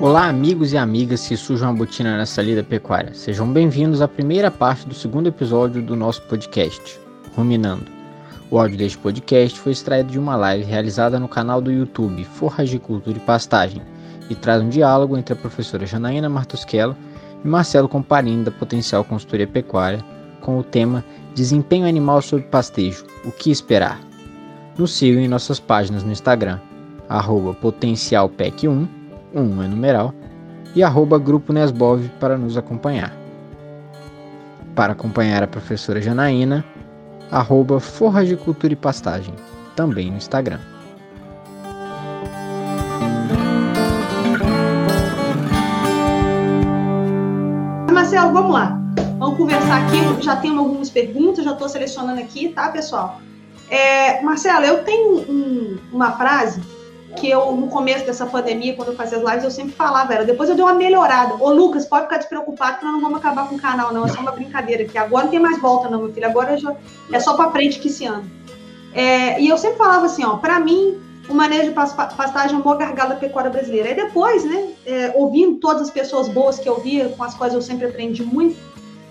Olá, amigos e amigas que sujam a botina nessa lida pecuária. Sejam bem-vindos à primeira parte do segundo episódio do nosso podcast, Ruminando. O áudio deste podcast foi extraído de uma live realizada no canal do YouTube Forragicultura e Pastagem e traz um diálogo entre a professora Janaína Martusquello e Marcelo Comparini da Potencial Consultoria Pecuária com o tema Desempenho Animal sob Pastejo, o que esperar? Nos sigam em nossas páginas no Instagram, arroba potencialpec1 1 é numeral, e arroba Grupo Nesbov para nos acompanhar. Para acompanhar a professora Janaína, arroba Forra de Cultura e Pastagem, também no Instagram. Marcelo, vamos lá. Vamos conversar aqui. Já tenho algumas perguntas, já estou selecionando aqui, tá, pessoal? É, Marcelo, eu tenho um, uma frase que eu, no começo dessa pandemia, quando eu fazia as lives, eu sempre falava, era, depois eu dei uma melhorada. Ô, Lucas, pode ficar despreocupado que nós não vamos acabar com o canal, não. É só uma brincadeira, que agora não tem mais volta, não, meu filho. Agora já, é só para frente que esse ano. É, e eu sempre falava assim, ó, para mim, o manejo de pastagem é uma boa gargala da pecuária brasileira. E depois, né, é, ouvindo todas as pessoas boas que eu via, com as quais eu sempre aprendi muito,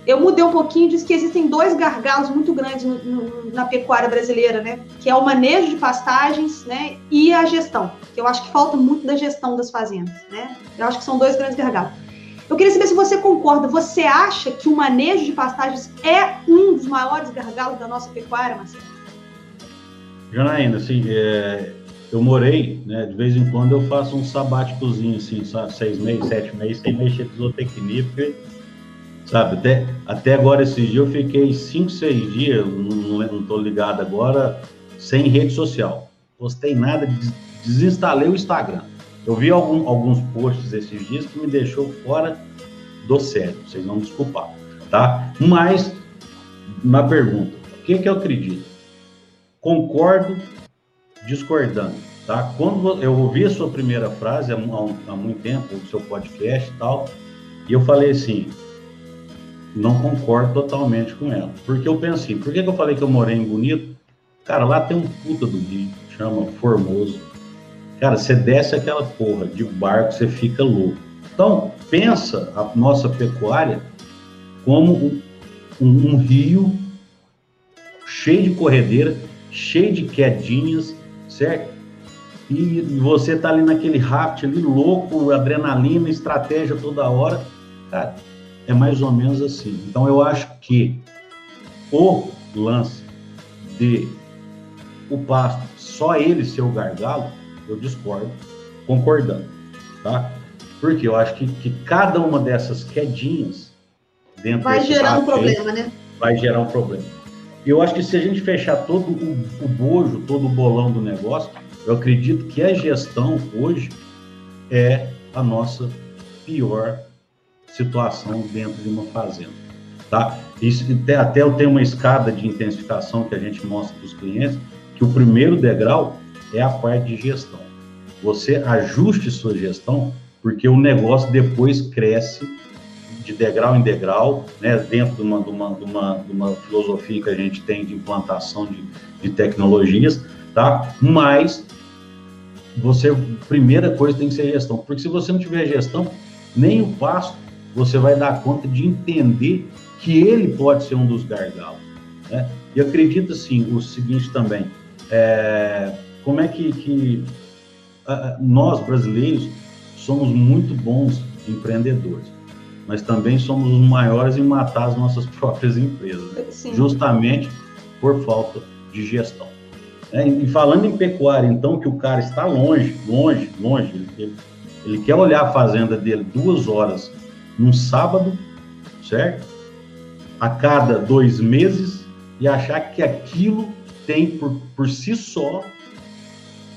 eu mudei um pouquinho disse que existem dois gargalos muito grandes no, no, na pecuária brasileira, né? Que é o manejo de pastagens, né? E a gestão. Que eu acho que falta muito da gestão das fazendas, né? Eu acho que são dois grandes gargalos. Eu queria saber se você concorda. Você acha que o manejo de pastagens é um dos maiores gargalos da nossa pecuária, Marcelo? Janaína, assim, é, eu morei, né? De vez em quando eu faço um sabáticozinho, assim, seis meses, sete meses, sem mexer com zootecnia, porque Sabe, até, até agora, esses dias, eu fiquei 5, 6 dias, não, não ligado agora, sem rede social. Postei nada, desinstalei o Instagram. Eu vi algum, alguns posts esses dias que me deixou fora do sério, vocês vão desculpar, tá? Mas, na pergunta, o que, que eu acredito? Concordo discordando, tá? Quando eu ouvi a sua primeira frase há, há muito tempo, o seu podcast e tal, e eu falei assim, não concordo totalmente com ela. Porque eu penso assim, por que, que eu falei que eu morei em Bonito? Cara, lá tem um puta do rio, chama Formoso. Cara, você desce aquela porra de barco, você fica louco. Então, pensa a nossa pecuária como um, um, rio cheio de corredeira, cheio de quedinhas, certo? E você tá ali naquele raft ali louco, adrenalina, estratégia toda hora. Cara, é mais ou menos assim. Então eu acho que o lance de o pasto só ele ser o gargalo, eu discordo, concordando, tá? Porque eu acho que, que cada uma dessas quedinhas dentro vai gerar um problema, né? Vai gerar um problema. Eu acho que se a gente fechar todo o, o bojo, todo o bolão do negócio, eu acredito que a gestão hoje é a nossa pior situação dentro de uma fazenda, tá? Isso até, eu tenho uma escada de intensificação que a gente mostra para os clientes, que o primeiro degrau é a parte de gestão. Você ajuste sua gestão, porque o negócio depois cresce de degrau em degrau, né, dentro de uma, de uma, de uma, de uma filosofia que a gente tem de implantação de, de tecnologias, tá? Mas você, primeira coisa tem que ser gestão, porque se você não tiver gestão, nem o pasto você vai dar conta de entender que ele pode ser um dos gargalos. Né? E acredito, assim, o seguinte também, é, como é que, que nós, brasileiros, somos muito bons empreendedores, mas também somos os maiores em matar as nossas próprias empresas, né? justamente por falta de gestão. É, e falando em pecuária, então, que o cara está longe, longe, longe, ele, ele quer olhar a fazenda dele duas horas num sábado, certo? A cada dois meses e achar que aquilo tem por, por si só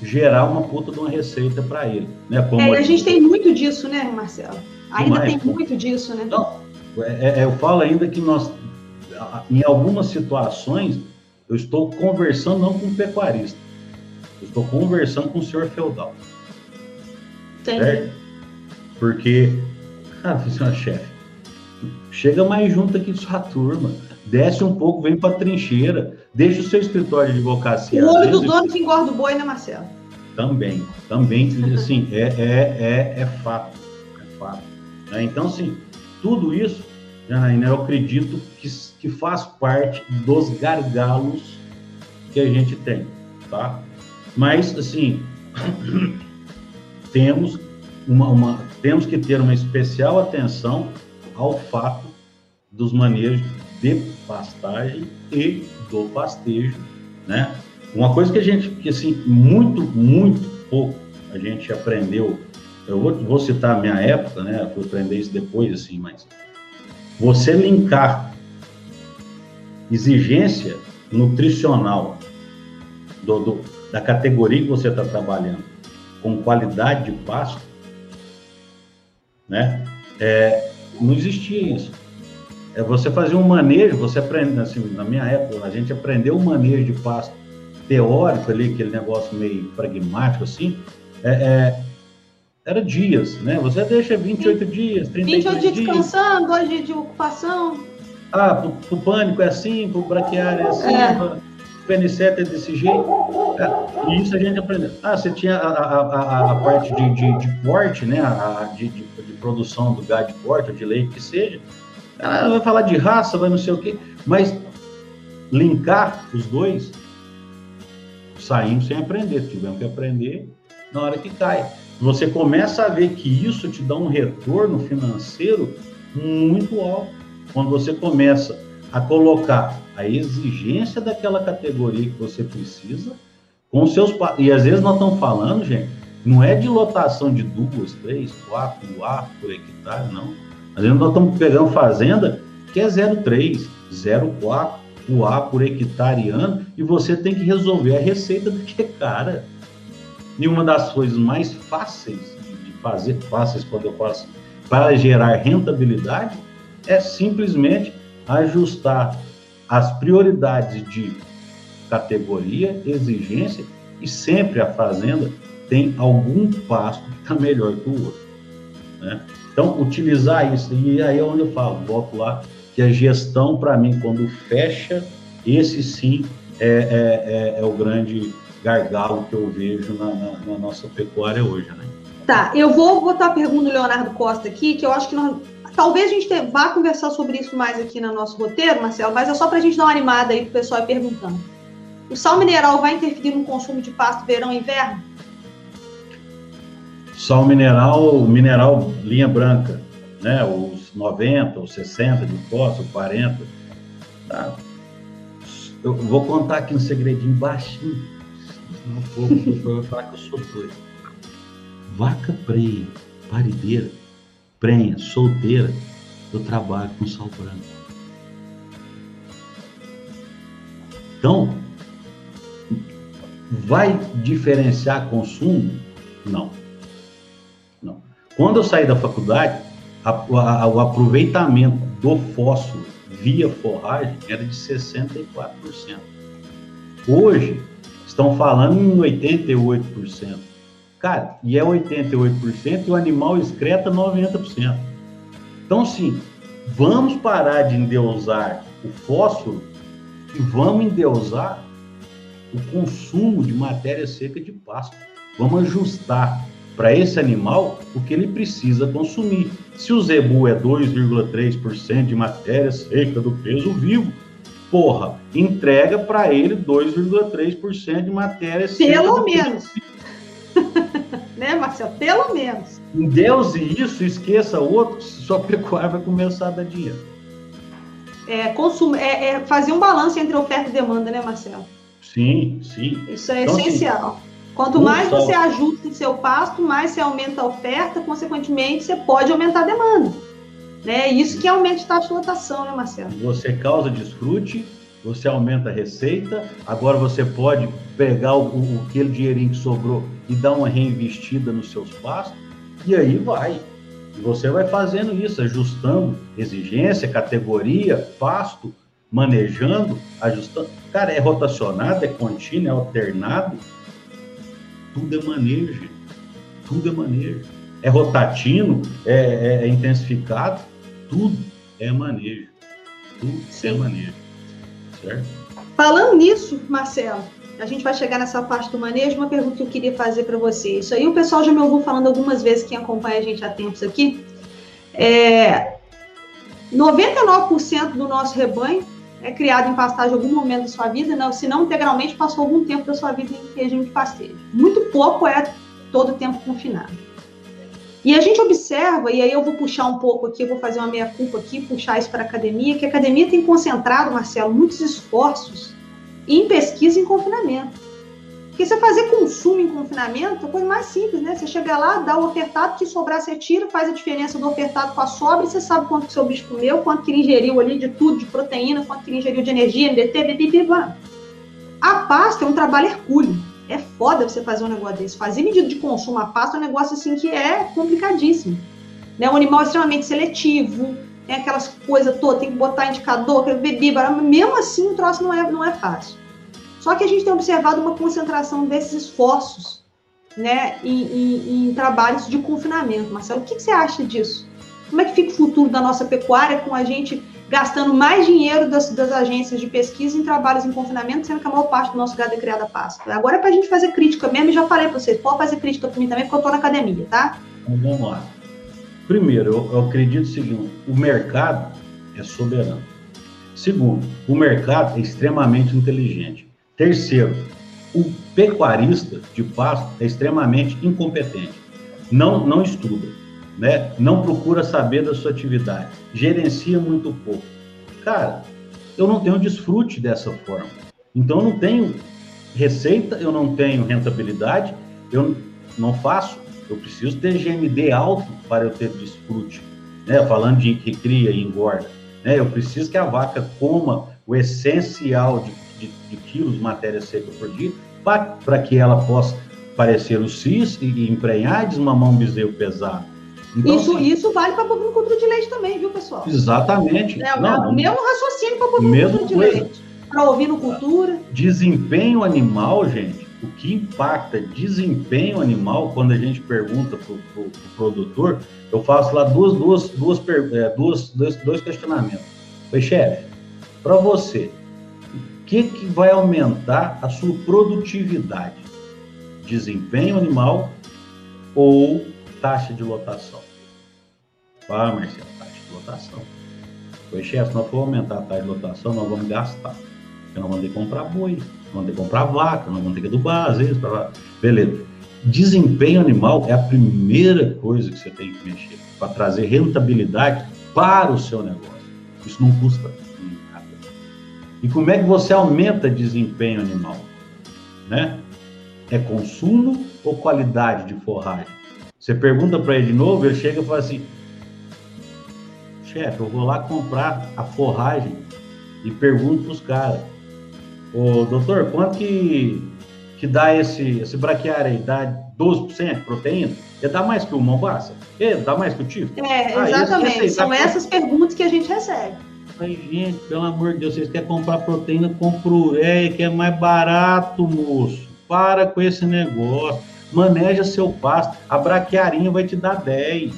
gerar uma puta de uma receita para ele, né? Como é, a gente tem muito disso, né, Marcelo? Ainda Demais, tem muito disso, né? Não, é, é, eu falo ainda que nós, em algumas situações, eu estou conversando não com um pecuarista, eu estou conversando com o senhor feudal. Entendi. Certo? Porque ah, funciona chefe. Chega mais junto aqui de sua turma. Desce um pouco, vem para trincheira. Deixa o seu escritório de advocacia. O olho do dono que engorda o boi, né, Marcelo? Também, também, assim, é, é, é, é fato. fato. Né? Então, assim, tudo isso, Janaína, eu acredito que, que faz parte dos gargalos que a gente tem, tá? Mas, assim, temos, uma, uma, temos que ter uma especial atenção ao fato dos manejos de pastagem e do pastejo, né? Uma coisa que a gente, que assim, muito, muito pouco a gente aprendeu, eu vou, vou citar a minha época, né? Fui aprender isso depois, assim, mas você linkar exigência nutricional do, do da categoria que você está trabalhando com qualidade de pasto, né? É, não existia isso. É você fazer um manejo, você aprende, assim, na minha época, a gente aprendeu o manejo de pasto teórico ali, aquele negócio meio pragmático, assim, é, é, era dias, né? Você deixa 28 Sim. dias, 38 dias. 28 dias descansando, 2 dias de ocupação. Ah, pro, pro pânico é assim, pro braquiário é assim, é. Pra PN7 é desse jeito. É, e isso a gente aprendeu. Ah, você tinha a, a, a, a parte de, de, de, corte, né? A, de, de, produção do gado de corte, de leite que seja. Ah, Ela vai falar de raça, vai não sei o quê. Mas linkar os dois, saímos sem aprender. Tivemos que aprender na hora que cai. Você começa a ver que isso te dá um retorno financeiro muito alto. Quando você começa a colocar a exigência daquela categoria que você precisa com seus e às vezes nós estamos falando, gente, não é de lotação de duas, três, quatro ar por hectare, não. Às vezes nós estamos pegando fazenda que é 0,3, 0,4 o A por hectare ano e você tem que resolver a receita do que é cara. E uma das coisas mais fáceis de fazer, fáceis quando eu faço, para gerar rentabilidade, é simplesmente ajustar as prioridades de categoria, exigência e sempre a fazenda tem algum pasto que está melhor que o outro. Né? Então, utilizar isso, e aí é onde eu falo, volto lá, que a gestão, para mim, quando fecha, esse sim é, é, é, é, o grande gargalo que eu vejo na, na, na nossa pecuária hoje. Né? Tá, eu vou botar a pergunta do Leonardo Costa aqui, que eu acho que nós, talvez a gente te, vá conversar sobre isso mais aqui no nosso roteiro, Marcelo, mas é só para a gente dar uma animada aí para o pessoal perguntando. O sal mineral vai interferir no consumo de pasto verão e inverno? Sal mineral, mineral linha branca, né? Os 90, os 60 de fósforo, 40. Tá? Eu vou contar aqui um segredinho baixinho. Senão o povo vai falar que eu sou doido. Vaca preia, parideira, prenha, solteira, eu trabalho com sal branco. Então, vai diferenciar consumo? Não. Não. Quando eu saí da faculdade, a, a, o aproveitamento do fósforo via forragem era de 64%. Hoje, estão falando em 88%. Cara, e é 88% e o animal excreta 90%. Então, sim, vamos parar de endeusar o fósforo e vamos endeusar o consumo de matéria seca de pasto. Vamos ajustar para esse animal o que ele precisa consumir. Se o zebu é 2,3% de matéria seca do peso vivo, porra, entrega para ele 2,3% de matéria seca. Pelo menos. Né, Marcelo? Pelo menos. Deus e isso, esqueça outro, sua pecuária vai começar a dar dinheiro. É, consum... é, é fazer um balanço entre oferta e demanda, né, Marcelo? Sim, sim. Isso é então, assim, essencial. Assim, Quanto mais você ajusta o seu pasto, mais você aumenta a oferta, consequentemente, você pode aumentar a demanda. Né? Isso que aumenta a taxa de lotação, né, Marcelo? Você causa desfrute, você aumenta a receita, agora você pode pegar o, o, aquele dinheirinho que sobrou e dar uma reinvestida nos seus pastos, e aí vai. E você vai fazendo isso, ajustando exigência, categoria, pasto, manejando, ajustando. Cara, é rotacionado, é contínuo, é alternado, tudo é manejo, tudo é manejo. É rotativo, é, é, é intensificado, tudo é manejo. Tudo é Sim. é manejo. Certo? Falando nisso, Marcelo, a gente vai chegar nessa parte do manejo. Uma pergunta que eu queria fazer para você. Isso aí o pessoal já me ouviu falando algumas vezes, quem acompanha a gente há tempos aqui. É, 99% do nosso rebanho é criado em pastagem em algum momento da sua vida, não, se não integralmente passou algum tempo da sua vida em regime de pastejo. Muito pouco é todo o tempo confinado. E a gente observa, e aí eu vou puxar um pouco aqui, vou fazer uma meia-culpa aqui, puxar isso para a academia, que a academia tem concentrado, Marcelo, muitos esforços em pesquisa em confinamento. Porque você fazer consumo em confinamento é coisa mais simples, né? Você chega lá, dá o ofertado, que sobrar você tira, faz a diferença do ofertado com a sobra, e você sabe quanto que seu bicho comeu, quanto que ele ingeriu ali de tudo, de proteína, quanto que ele ingeriu de energia, MDT, BBB, A pasta é um trabalho hercúleo é foda você fazer um negócio desse. Fazer medida de consumo a pasto é um negócio assim que é complicadíssimo. Né? Um animal extremamente seletivo, tem aquelas coisas todas, tem que botar indicador, beber, mesmo assim o troço não é, não é fácil. Só que a gente tem observado uma concentração desses esforços né, em, em, em trabalhos de confinamento. Marcelo, o que, que você acha disso? Como é que fica o futuro da nossa pecuária com a gente gastando mais dinheiro das, das, agências de pesquisa em trabalhos em confinamento, sendo que a maior parte do nosso gado é criado a pasto. Agora é para a gente fazer crítica mesmo, e já falei para vocês, pode fazer crítica para mim também, porque eu estou na academia, tá? Vamos lá. Primeiro, eu, eu acredito o seguinte, o mercado é soberano. Segundo, o mercado é extremamente inteligente. Terceiro, o pecuarista de pasto é extremamente incompetente. Não, não estuda né? Não procura saber da sua atividade, gerencia muito pouco. Cara, eu não tenho desfrute dessa forma. Então eu não tenho receita, eu não tenho rentabilidade, eu não faço. Eu preciso ter GMD alto para eu ter desfrute, né? Falando de que cria e engorda, né? Eu preciso que a vaca coma o essencial de, de, de quilos de matéria seca por dia para que ela possa parecer o cis e emprenhar e desmamar um bezerro pesado. Então, isso, assim, isso vale para bovinocultura de leite também, viu, pessoal? Exatamente. É, não, o mesmo raciocínio para bovinocultura de coisa. leite. Para ovinocultura. Desempenho animal, gente, o que impacta desempenho animal, quando a gente pergunta para o pro, pro produtor, eu faço lá duas, duas, duas, é, duas, dois, dois questionamentos. Oi, chefe, para você, o que, que vai aumentar a sua produtividade? Desempenho animal ou taxa de lotação? Ah, Marcelo, taxa de lotação. Pois, chefe, se nós for aumentar a taxa de lotação, nós vamos gastar. Porque nós vamos ter que comprar boi, nós vamos ter que comprar vaca, nós vamos ter que adubar, às vezes, pra... beleza. Desempenho animal é a primeira coisa que você tem que mexer para trazer rentabilidade para o seu negócio. Isso não custa nada. E como é que você aumenta desempenho animal? Né? É consumo ou qualidade de forragem? Você pergunta para ele de novo, ele chega e fala assim: chefe, eu vou lá comprar a forragem e pergunto para os caras: ô doutor, quanto que, que dá esse, esse braquiário aí? Dá 12% de proteína? Ele dá mais que o Mombasa? Ele dá mais que o Tifo? É, ah, exatamente. São essas perguntas que a gente recebe. Aí, gente, pelo amor de Deus, vocês querem comprar proteína, compra ureia, que é mais barato, moço. Para com esse negócio maneja seu pasto. A braquiarinha vai te dar 10.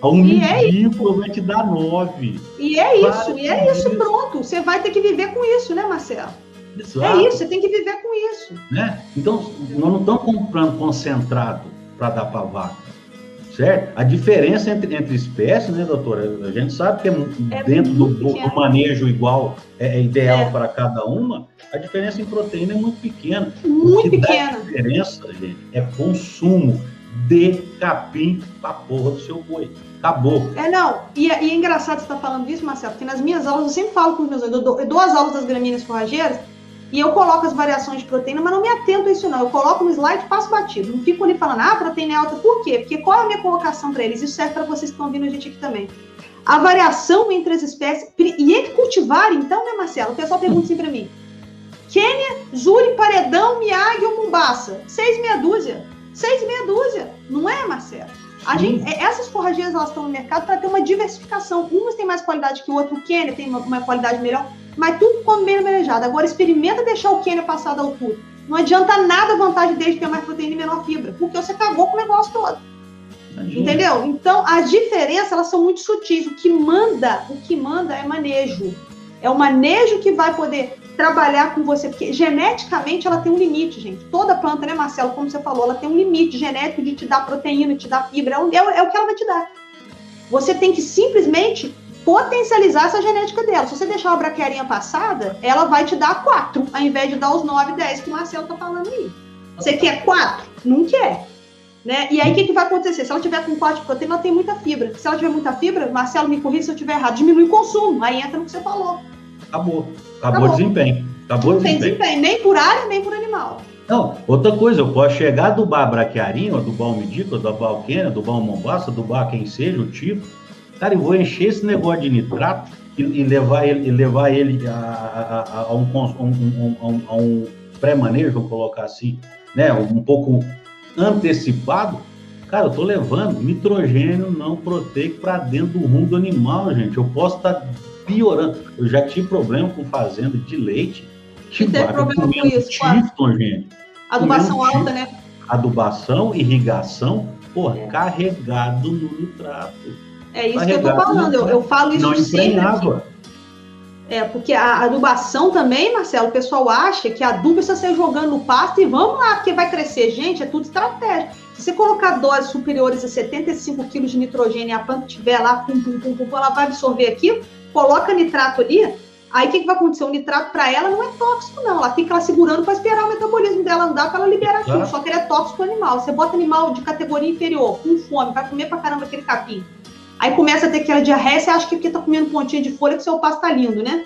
A umidícola é vai te dar 9. E é isso, e é isso, pronto. Você vai ter que viver com isso, né, Marcelo? Exato. É isso, você tem que viver com isso. Né? Então, nós não estamos comprando concentrado para dar para vaca. Certo? A diferença entre, entre espécies, né, doutora? A gente sabe que é, é dentro do, do, manejo igual, é, é ideal é. para cada uma, a diferença em proteína é muito pequena. Muito pequena. a diferença, gente, é consumo de capim para porra do seu boi. Acabou. É, não. E, é, e é engraçado você estar tá falando disso, Marcelo, porque nas minhas aulas eu sempre falo com os meus alunos, eu dou, eu dou as aulas das gramíneas forrageiras, e eu coloco as variações de proteína, mas não me atento a isso, não. Eu coloco no slide e passo batido. Não fico ali falando, ah, a proteína é alta. Por quê? Porque qual é a minha colocação para eles? Isso serve para vocês que estão vindo a gente aqui também. A variação entre as espécies. E entre cultivar, então, né, Marcelo? O pessoal pergunta assim para mim. Quênia, Zuri, Paredão, Miyagi ou Mumbaça? Seis meia dúzia. Seis meia dúzia. Não é, Marcelo? A gente, é, essas forragias elas estão no mercado para ter uma diversificação. Umas têm mais qualidade que o outro. O Quênia tem uma, uma qualidade melhor mas tudo come bem manejado. Agora, experimenta deixar o Quênia passar da altura. Não adianta nada a vantagem dele de ter mais proteína e menor fibra, porque você cagou com o negócio todo. Imagina. Entendeu? Então, as diferenças, elas são muito sutis. O que manda, o que manda é manejo. É o manejo que vai poder trabalhar com você, porque geneticamente ela tem um limite, gente. Toda planta, né, Marcelo, como você falou, ela tem um limite genético de te dar proteína, de te dar fibra, é, é, é o que ela vai te dar. Você tem que simplesmente potencializar essa genética dela. Se você deixar a braquiarinha passada, ela vai te dar 4, ao invés de dar os 9, 10 que o Marcelo tá falando aí. Você quer 4? Não quer. Né? E aí, o que, que vai acontecer? Se ela tiver com corte de proteína, ela tem muita fibra. Se ela tiver muita fibra, Marcelo, me corrija se eu estiver errado, diminui o consumo. Aí entra no que você falou. Acabou. Acabou, o desempenho. Acabou não o tem desempenho. desempenho, nem por área, nem por animal. Não, outra coisa, eu posso chegar do bar braquiarinho, do bar Midico, do bar Alquena, do bar Mombasa, do bar quem seja, o tipo. Cara, eu vou encher esse negócio de nitrato e, e levar ele, e levar ele a, a, a, um, um, um, um pré-manejo, vamos colocar assim, né? Um pouco antecipado. Cara, eu tô levando nitrogênio não proteico para dentro do rumo do animal, gente. Eu posso estar tá piorando. Eu já tive problema com fazenda de leite. Que tem problema com isso, tifton, gente. Adubação alta, né? Adubação, irrigação, porra, é. carregado no nitrato. É isso que eu tô falando. Eu, eu falo isso não sempre. É, porque a adubação também, Marcelo, o pessoal acha que a adubo precisa ser jogando no pasto e vamos lá, porque vai crescer. Gente, é tudo estratégia. Se você colocar doses superiores a 75 quilos de nitrogênio e a planta estiver lá, pum, pum, pum, pum, ela vai absorver aquilo, coloca nitrato ali, aí o que, que vai acontecer? O nitrato para ela não é tóxico, não. Ela fica lá segurando para esperar o metabolismo dela andar para ela liberar aquilo. Só que ele é tóxico para o animal. Você bota animal de categoria inferior, com fome, vai comer para caramba aquele capim Aí começa a ter aquela diarreia, você acha que porque tá comendo pontinha de folha que seu pasto tá lindo, né?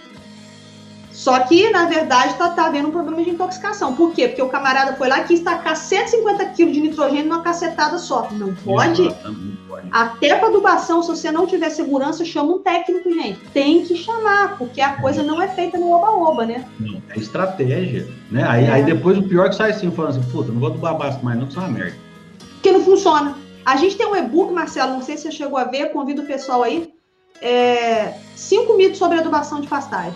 Só que, na verdade, tá, tá havendo um problema de intoxicação. Por quê? Porque o camarada foi lá e quis tacar 150 quilos de nitrogênio numa cacetada só. Não pode. Não pode. Até para adubação, se você não tiver segurança, chama um técnico, gente. Tem que chamar, porque a coisa não é feita no oba-oba, né? Não, é estratégia. Né? Aí, é. aí depois o pior é que sai assim, falando assim, puta, não vou adubar basta mais não, que isso é uma merda. Porque não funciona. A gente tem um e-book, Marcelo, não sei se você chegou a ver, convido o pessoal aí. É, cinco mitos sobre adubação de pastagem.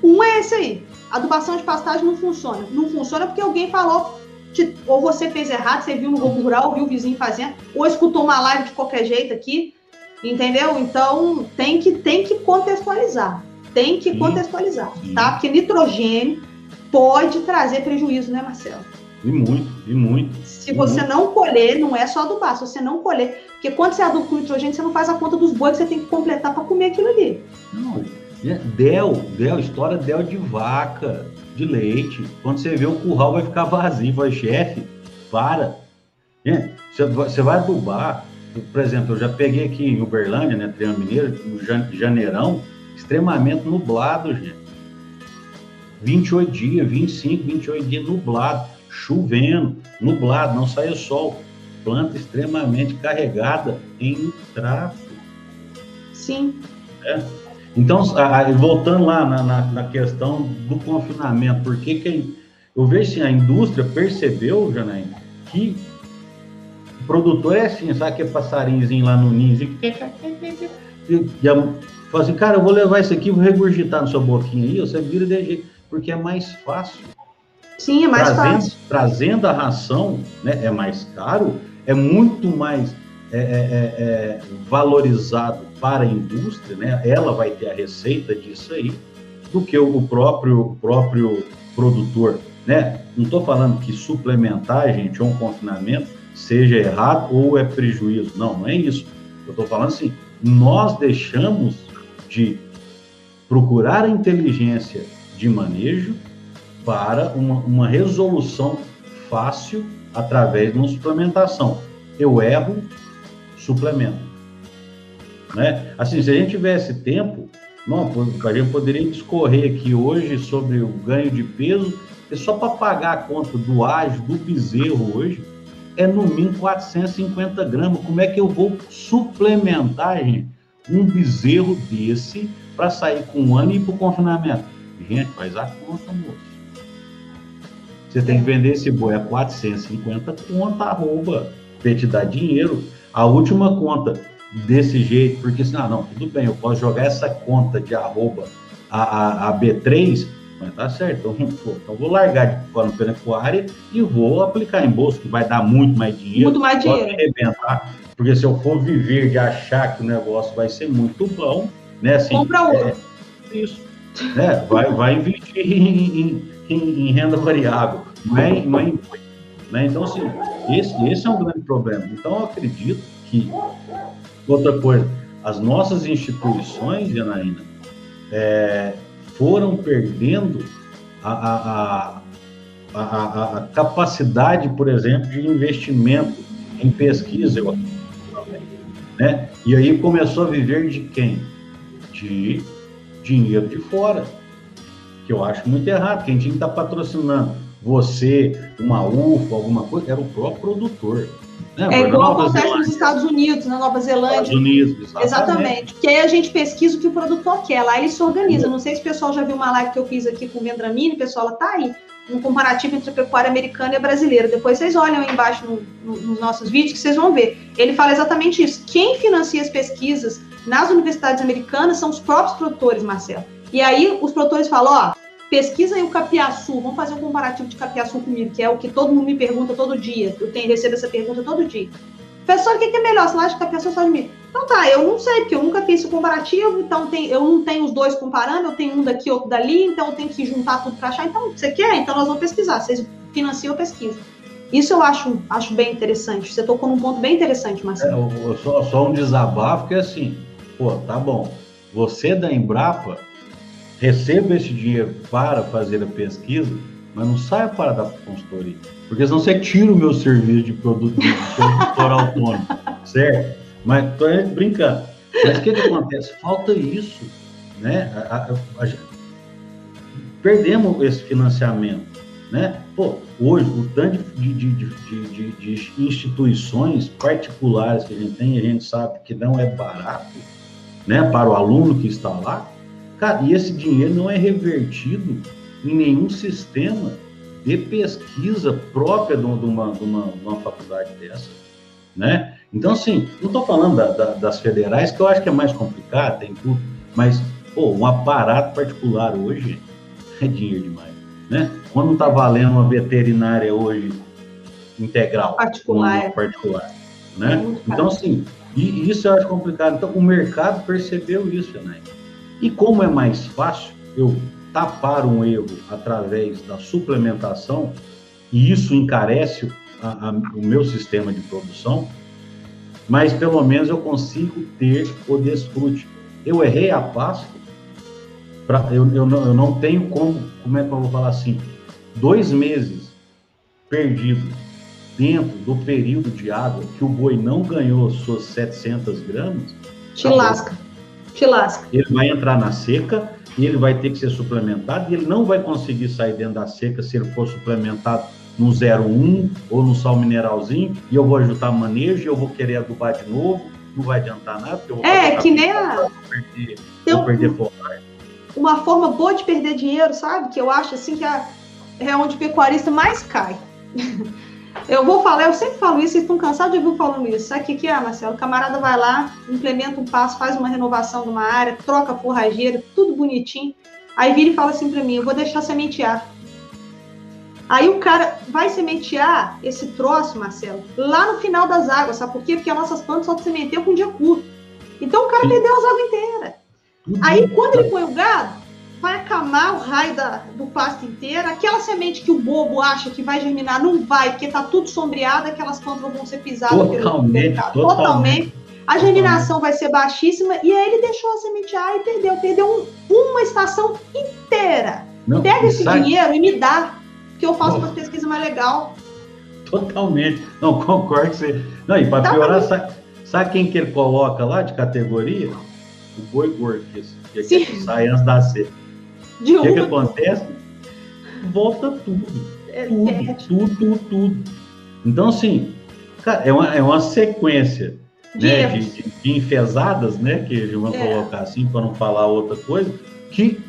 Um é esse aí. Adubação de pastagem não funciona. Não funciona porque alguém falou, ou você fez errado, você viu no Globo Rural, viu o vizinho fazendo, ou escutou uma live de qualquer jeito aqui, entendeu? Então tem que, tem que contextualizar. Tem que contextualizar, tá? Porque nitrogênio pode trazer prejuízo, né, Marcelo? E muito, e muito. Se você muito. não colher, não é só adubar, se você não colher. Porque quando você aduba com nitrogênio, você não faz a conta dos bois que você tem que completar para comer aquilo ali. Não, é, Del, Del, história Del de vaca, de leite. Quando você vê o curral vai ficar vazio, vai, chefe, para. Você vai adubar, por exemplo, eu já peguei aqui em Uberlândia, né, Triângulo Mineiro, no janeirão, extremamente nublado, gente. 28 dias, 25, 28 dias nublado chovendo, nublado, não sai o sol. Planta extremamente carregada em nitrato. Sim. É. Então, voltando lá na, na, na, questão do confinamento, por que, que eu vejo assim, a indústria percebeu, Janaína, que o produtor é assim, sabe aquele passarinhozinho lá no ninho, e, e, e fala assim, cara, eu vou levar isso aqui, vou regurgitar na sua boquinha aí, você vira de jeito, porque é mais fácil. Sim, é mais trazendo, fácil. Trazendo a ração, né, é mais caro, é muito mais é, é, é, é, valorizado para a indústria, né? Ela vai ter a receita disso aí, do que o próprio, o próprio produtor, né? Não estou falando que suplementar, gente, ou um confinamento seja errado ou é prejuízo. Não, não é isso. Eu estou falando assim, nós deixamos de procurar a inteligência de manejo para uma, uma resolução fácil através de uma suplementação. Eu erro, suplemento. Né? Assim, se a gente tivesse tempo, não, a gente poderia discorrer aqui hoje sobre o ganho de peso, é só para pagar a conta do ágio, do bezerro hoje, é no mínimo 450 gramas. Como é que eu vou suplementar, gente, um bezerro desse para sair com um ano e ir para o confinamento? Gente, faz a conta, moço. Você tem que vender esse boi a 450 conta, arroba, pra te dar dinheiro. A última conta desse jeito, porque senão, ah, não, tudo bem, eu posso jogar essa conta de arroba a, a, a B3, mas tá certo, então, então vou largar de forma pecuária e vou aplicar em bolsa, que vai dar muito mais dinheiro. Muito mais dinheiro. Arrebentar, porque se eu for viver de achar que o negócio vai ser muito bom, né? Assim, Compra outro. É, isso. Né, vai, vai investir em, em em, em renda variável, não é, não é em né? Então, assim, esse, esse é um grande problema. Então, eu acredito que, outra coisa, as nossas instituições, Janaína, é, foram perdendo a, a, a, a, capacidade, por exemplo, de investimento em pesquisa, eu né? E aí começou a viver de quem? De dinheiro de fora, que eu acho muito errado. Quem tinha que estar tá patrocinando você, uma UFA, alguma coisa, era o próprio produtor. Né? É igual acontece nos Estados Unidos, na Nova Zelândia. Estados Unidos, exatamente. exatamente. Que aí a gente pesquisa o que o produtor quer, lá ele se organiza. Não sei se o pessoal já viu uma live que eu fiz aqui com o Vendramini, pessoal, ela tá aí, um comparativo entre a pecuária americana e a brasileira. Depois vocês olham aí embaixo no, no, nos nossos vídeos que vocês vão ver. Ele fala exatamente isso. Quem financia as pesquisas nas universidades americanas são os próprios produtores, Marcelo. E aí os produtores falam, ó, pesquisa aí o capiaçu, vamos fazer um comparativo de capiaçu comigo, que é o que todo mundo me pergunta todo dia. Eu tenho recebo essa pergunta todo dia. Professor, o que é melhor? Você acha que capiaçu só de mim? Então tá, eu não sei, porque eu nunca fiz esse comparativo, então tem, eu não tenho os dois comparando, eu tenho um daqui, outro dali, então eu tenho que juntar tudo para achar. Então, você quer? Então nós vamos pesquisar. Vocês financiam a pesquisa. Isso eu acho, acho bem interessante. Você tocou num ponto bem interessante, Marcelo. É, só, só um desabafo que é assim, pô, tá bom. Você da Embrapa receba esse dinheiro para fazer a pesquisa, mas não saia para dar consultoria. Porque senão você tira o meu serviço de produto de autônomo, certo? Mas estou brincando. Mas o que, que acontece? Falta isso, né? A, a, a, perdemos esse financiamento, né? Pô, hoje, o tanto de, de, de, de, instituições particulares que a gente tem, a gente sabe que não é barato, né? Para o aluno que está lá, Cara, e esse dinheiro não é revertido em nenhum sistema de pesquisa própria de uma, de uma, de uma faculdade dessa, né? Então, assim, não estou falando da, da, das federais, que eu acho que é mais complicado, tem tudo, mas, pô, um aparato particular hoje é dinheiro demais, né? Quando está valendo uma veterinária hoje integral, particular, particular né? É então, assim, e isso eu acho complicado. Então, o mercado percebeu isso, né? E como é mais fácil eu tapar um erro através da suplementação, e isso encarece a, a, o meu sistema de produção, mas pelo menos eu consigo ter o desfrute. Eu errei a pasto, pra, eu, eu, não, eu não tenho como, como é que eu vou falar assim, dois meses perdido dentro do período de água que o boi não ganhou suas 700 gramas. Te lasca te lasca. Ele vai entrar na seca e ele vai ter que ser suplementado e ele não vai conseguir sair dentro da seca se ele for suplementado no 01 ou no sal mineralzinho e eu vou ajudar manejo e eu vou querer adubar de novo, não vai adiantar nada. Porque eu vou é, que nem a... Vou perder, vou perder Uma forma boa de perder dinheiro, sabe? Que eu acho assim que é onde o pecuarista mais cai. Eu vou falar, eu sempre falo isso, vocês estão cansados de ouvir falando isso. Sabe o que, que é, Marcelo? O camarada vai lá, implementa um passo, faz uma renovação de uma área, troca a forrageira, tudo bonitinho. Aí vira e fala assim para mim: eu vou deixar sementear. Aí o cara vai sementear esse troço, Marcelo, lá no final das águas, sabe por quê? Porque as nossas plantas só sementeiam com dia curto. Então o cara perdeu as águas inteiras. Aí quando ele põe o gado, vai acamar o raio da, do pasto inteiro. Aquela semente que o bobo acha que vai germinar, não vai, porque está tudo sombreado, aquelas plantas vão ser pisadas totalmente, pelo Totalmente. A germinação vai ser baixíssima e aí ele deixou a sementear e perdeu. Perdeu um, uma estação inteira. Não, Pega esse dinheiro e me dá, que eu faço uma pesquisa mais legal. Totalmente. Não, concordo com você. Não, e para tá piorar, sabe, sabe, quem que ele coloca lá de categoria? O boi gordo, que, que, que sai antes da seca. De o que, que acontece? Volta tudo. É, tudo, é. tudo, tudo, tudo. Então, assim, cara, é uma, é uma sequência de, né, de, de, de enfesadas, né? Que a gente vai é. colocar assim, para não falar outra coisa, que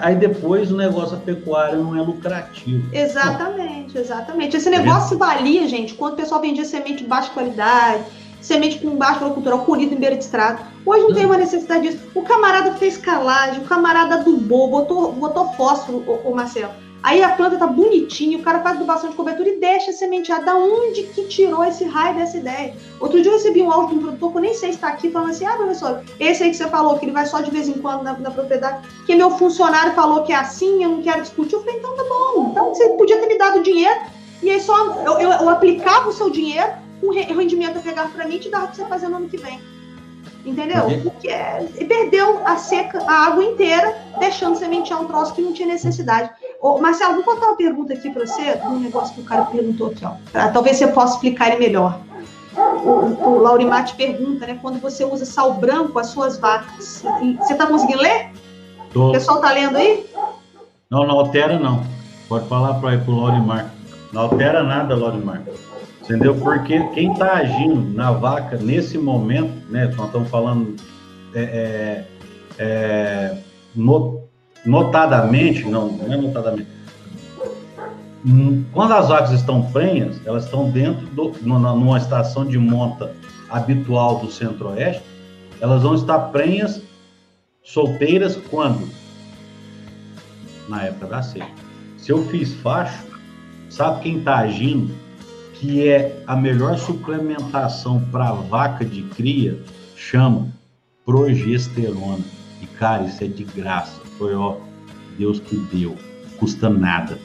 aí depois o negócio pecuário não é lucrativo. Exatamente, não. exatamente. Esse negócio valia, gente, quando o pessoal vendia semente de baixa qualidade, semente com baixo valor cultural, colhido em beira de estrada. Hoje não tem uma necessidade disso. O camarada fez calagem, o camarada adubou, botou, botou fósforo, o, o Marcelo. Aí a planta tá bonitinha, o cara faz adubação de cobertura e deixa sementear. Da onde que tirou esse raio dessa ideia? Outro dia eu recebi um áudio de um produtor que eu nem sei se está aqui, falando assim: ah, professor, esse aí que você falou, que ele vai só de vez em quando na, na propriedade, que meu funcionário falou que é assim, eu não quero discutir. Eu falei: então tá bom, então você podia ter me dado dinheiro e aí só eu, eu, eu aplicava o seu dinheiro, o rendimento eu pegava para mim te dava para você fazer no ano que vem. Entendeu? Porque perdeu a seca, a água inteira, deixando sementear um troço que não tinha necessidade. Ô, Marcelo, vou contar uma pergunta aqui para você, um negócio que o cara perguntou aqui, ó. Pra, talvez você possa explicar ele melhor. O, o Laurimar te pergunta, né? Quando você usa sal branco, as suas vacas. Você está conseguindo ler? Tô. O pessoal tá lendo aí? Não, não altera, não. Pode falar para o Laurimar. Não altera nada, Laurimar. Entendeu? Porque quem está agindo na vaca nesse momento, né? Nós estamos falando é, é, é, notadamente, não, não é notadamente. Hum, quando as vacas estão prenhas, elas estão dentro do, numa estação de monta habitual do Centro-Oeste, elas vão estar prenhas solteiras quando? Na época da seca. Se eu fiz facho, sabe quem está agindo? Que é a melhor suplementação para vaca de cria, chama progesterona. E cara, isso é de graça. Foi ó, Deus que deu, custa nada.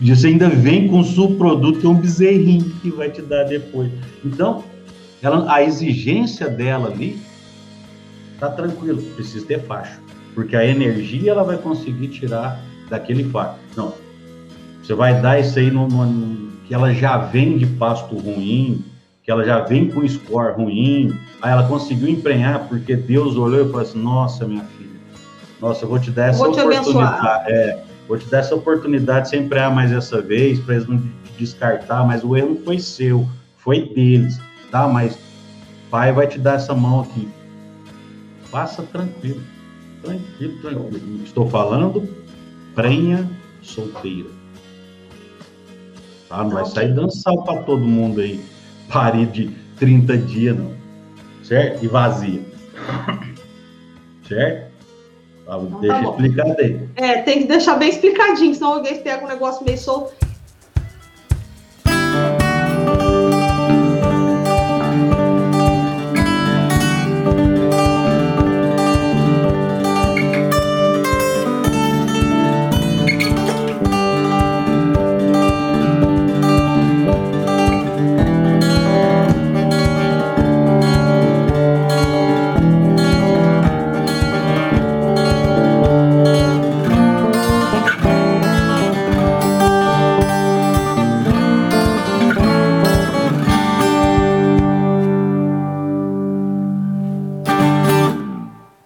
E você ainda vem com o subproduto, é um bezerrinho que vai te dar depois. Então, ela, a exigência dela ali tá tranquilo, precisa ter faixa, porque a energia ela vai conseguir tirar daquele facho. Não, você vai dar isso aí no, no, que ela já vem de pasto ruim, que ela já vem com score ruim, aí ela conseguiu emprenhar porque Deus olhou e falou assim: Nossa, minha filha, nossa, eu vou te dar essa vou oportunidade. É, vou te dar essa oportunidade sem emprenhar mais essa vez, para eles não te descartar, mas o erro foi seu, foi deles, tá? Mas pai vai te dar essa mão aqui. Passa tranquilo, tranquilo, tranquilo. Estou falando prenha solteira. Tá? Não vai sair dando sal para todo mundo aí, parir de 30 dias, não. Certo? E vazia. Certo? Tá, então, deixa tá explicado aí. É, tem que deixar bem explicadinho, senão alguém pega um negócio meio solto.